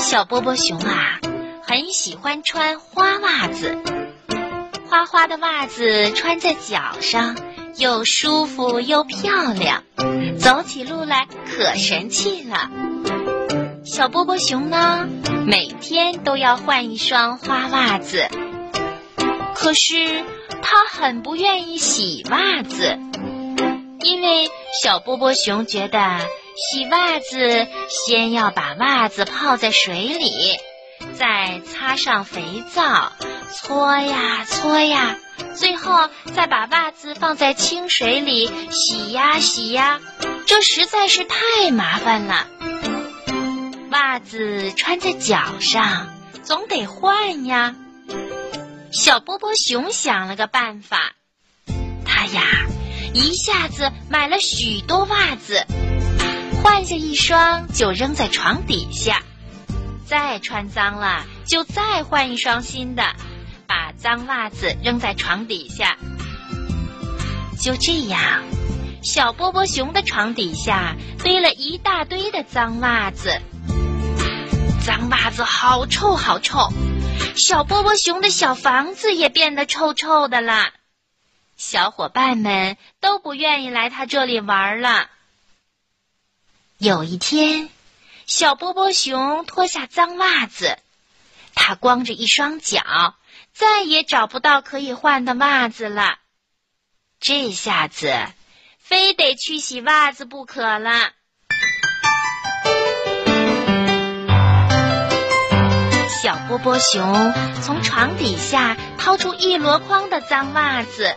小波波熊啊，很喜欢穿花袜子。花花的袜子穿在脚上，又舒服又漂亮，走起路来可神气了。小波波熊呢，每天都要换一双花袜子，可是他很不愿意洗袜子，因为小波波熊觉得。洗袜子，先要把袜子泡在水里，再擦上肥皂，搓呀搓呀，最后再把袜子放在清水里洗呀洗呀，这实在是太麻烦了。袜子穿在脚上，总得换呀。小波波熊想了个办法，他呀，一下子买了许多袜子。换下一双就扔在床底下，再穿脏了就再换一双新的，把脏袜子扔在床底下。就这样，小波波熊的床底下堆了一大堆的脏袜子。脏袜子好臭好臭，小波波熊的小房子也变得臭臭的了。小伙伴们都不愿意来他这里玩了。有一天，小波波熊脱下脏袜子，他光着一双脚，再也找不到可以换的袜子了。这下子，非得去洗袜子不可了。小波波熊从床底下掏出一箩筐的脏袜子，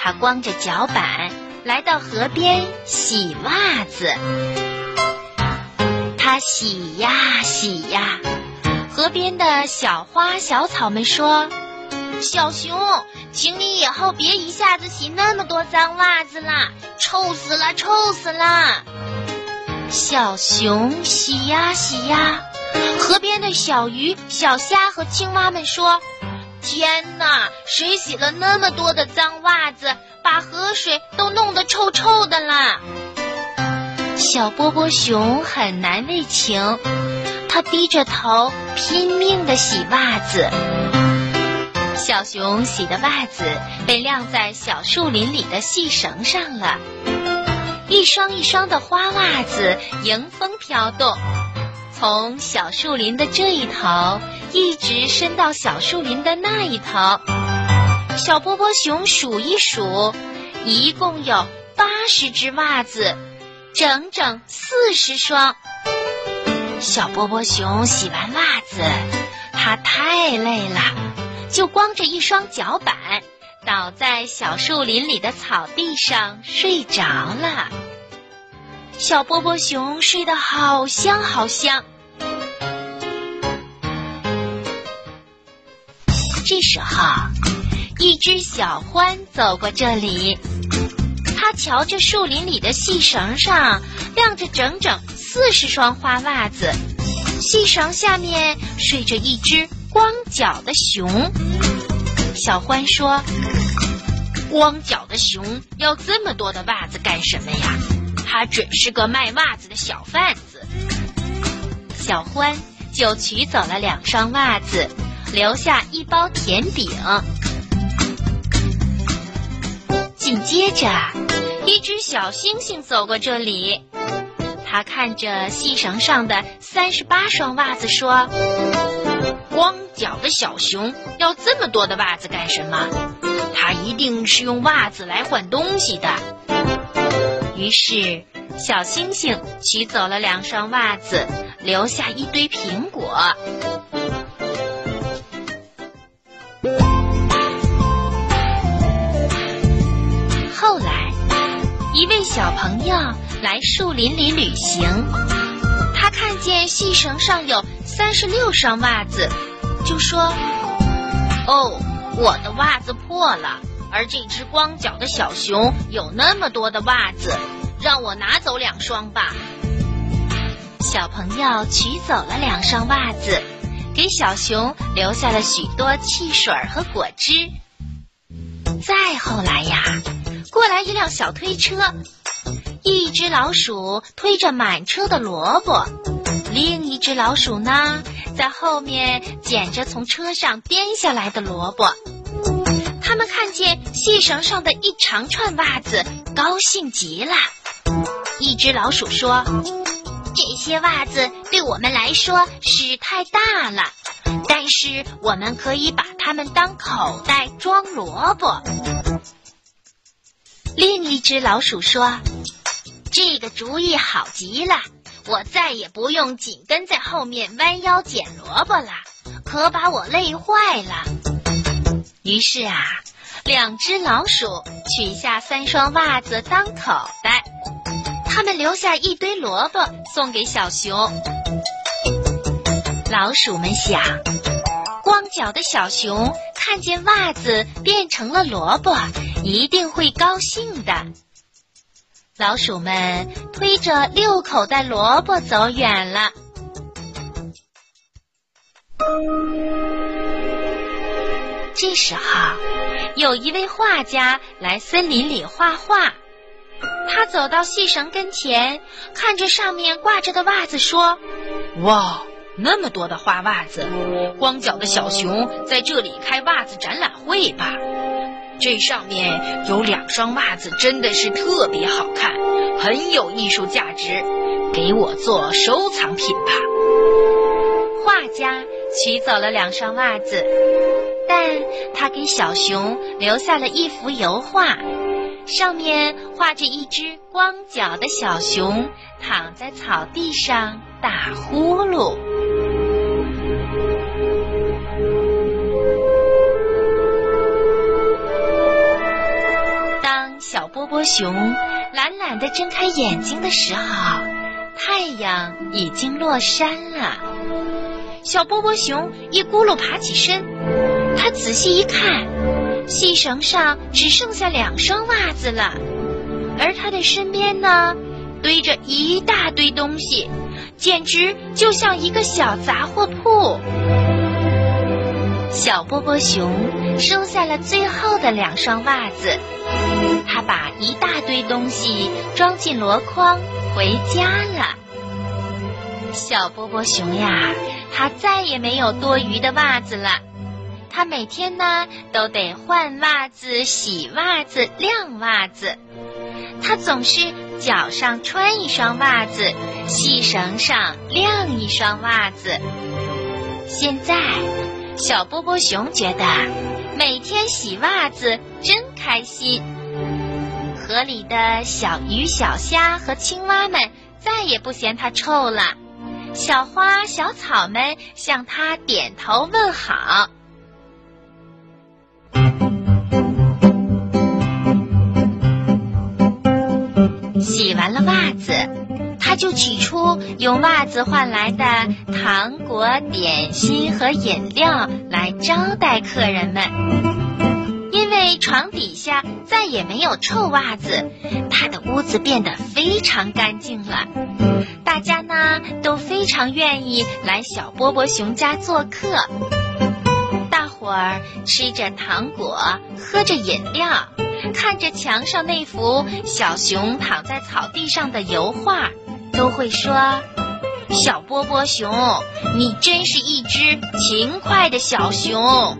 他光着脚板来到河边洗袜子。洗呀洗呀，河边的小花小草们说：“小熊，请你以后别一下子洗那么多脏袜子啦，臭死了，臭死了！”小熊洗呀洗呀，河边的小鱼、小虾和青蛙们说：“天哪，谁洗了那么多的脏袜子，把河水都弄得臭臭的啦？”小波波熊很难为情，它低着头拼命的洗袜子。小熊洗的袜子被晾在小树林里的细绳上了，一双一双的花袜子迎风飘动，从小树林的这一头一直伸到小树林的那一头。小波波熊数一数，一共有八十只袜子。整整四十双。小波波熊洗完袜子，他太累了，就光着一双脚板，倒在小树林里的草地上睡着了。小波波熊睡得好香好香。这时候，一只小獾走过这里。瞧这树林里的细绳上晾着整整四十双花袜子，细绳下面睡着一只光脚的熊。小欢说：“光脚的熊要这么多的袜子干什么呀？他准是个卖袜子的小贩子。”小欢就取走了两双袜子，留下一包甜饼。紧接着。一只小星星走过这里，他看着细绳上的三十八双袜子，说：“光脚的小熊要这么多的袜子干什么？他一定是用袜子来换东西的。”于是，小星星取走了两双袜子，留下一堆苹果。小朋友来树林里旅行，他看见细绳上有三十六双袜子，就说：“哦，我的袜子破了，而这只光脚的小熊有那么多的袜子，让我拿走两双吧。”小朋友取走了两双袜子，给小熊留下了许多汽水和果汁。再后来呀。过来一辆小推车，一只老鼠推着满车的萝卜。另一只老鼠呢，在后面捡着从车上颠下来的萝卜。他们看见细绳上的一长串袜子，高兴极了。一只老鼠说：“这些袜子对我们来说是太大了，但是我们可以把它们当口袋装萝卜。”另一只老鼠说：“这个主意好极了，我再也不用紧跟在后面弯腰捡萝卜了，可把我累坏了。”于是啊，两只老鼠取下三双袜子当口袋，他们留下一堆萝卜送给小熊。老鼠们想，光脚的小熊看见袜子变成了萝卜。一定会高兴的。老鼠们推着六口袋萝卜走远了。这时候，有一位画家来森林里画画。他走到细绳跟前，看着上面挂着的袜子，说：“哇，那么多的花袜子！光脚的小熊在这里开袜子展览会吧？”这上面有两双袜子，真的是特别好看，很有艺术价值，给我做收藏品吧。画家取走了两双袜子，但他给小熊留下了一幅油画，上面画着一只光脚的小熊躺在草地上打呼噜。小波波熊懒懒地睁开眼睛的时候，太阳已经落山了。小波波熊一咕噜爬起身，他仔细一看，细绳上只剩下两双袜子了，而他的身边呢，堆着一大堆东西，简直就像一个小杂货铺。小波波熊收下了最后的两双袜子。把一大堆东西装进箩筐，回家了。小波波熊呀，他再也没有多余的袜子了。他每天呢都得换袜子、洗袜子、晾袜子。他总是脚上穿一双袜子，细绳上晾一双袜子。现在，小波波熊觉得每天洗袜子真开心。河里的小鱼、小虾和青蛙们再也不嫌它臭了，小花、小草们向它点头问好。洗完了袜子，他就取出用袜子换来的糖果、点心和饮料来招待客人们。床底下再也没有臭袜子，他的屋子变得非常干净了。大家呢都非常愿意来小波波熊家做客。大伙儿吃着糖果，喝着饮料，看着墙上那幅小熊躺在草地上的油画，都会说：“小波波熊，你真是一只勤快的小熊。”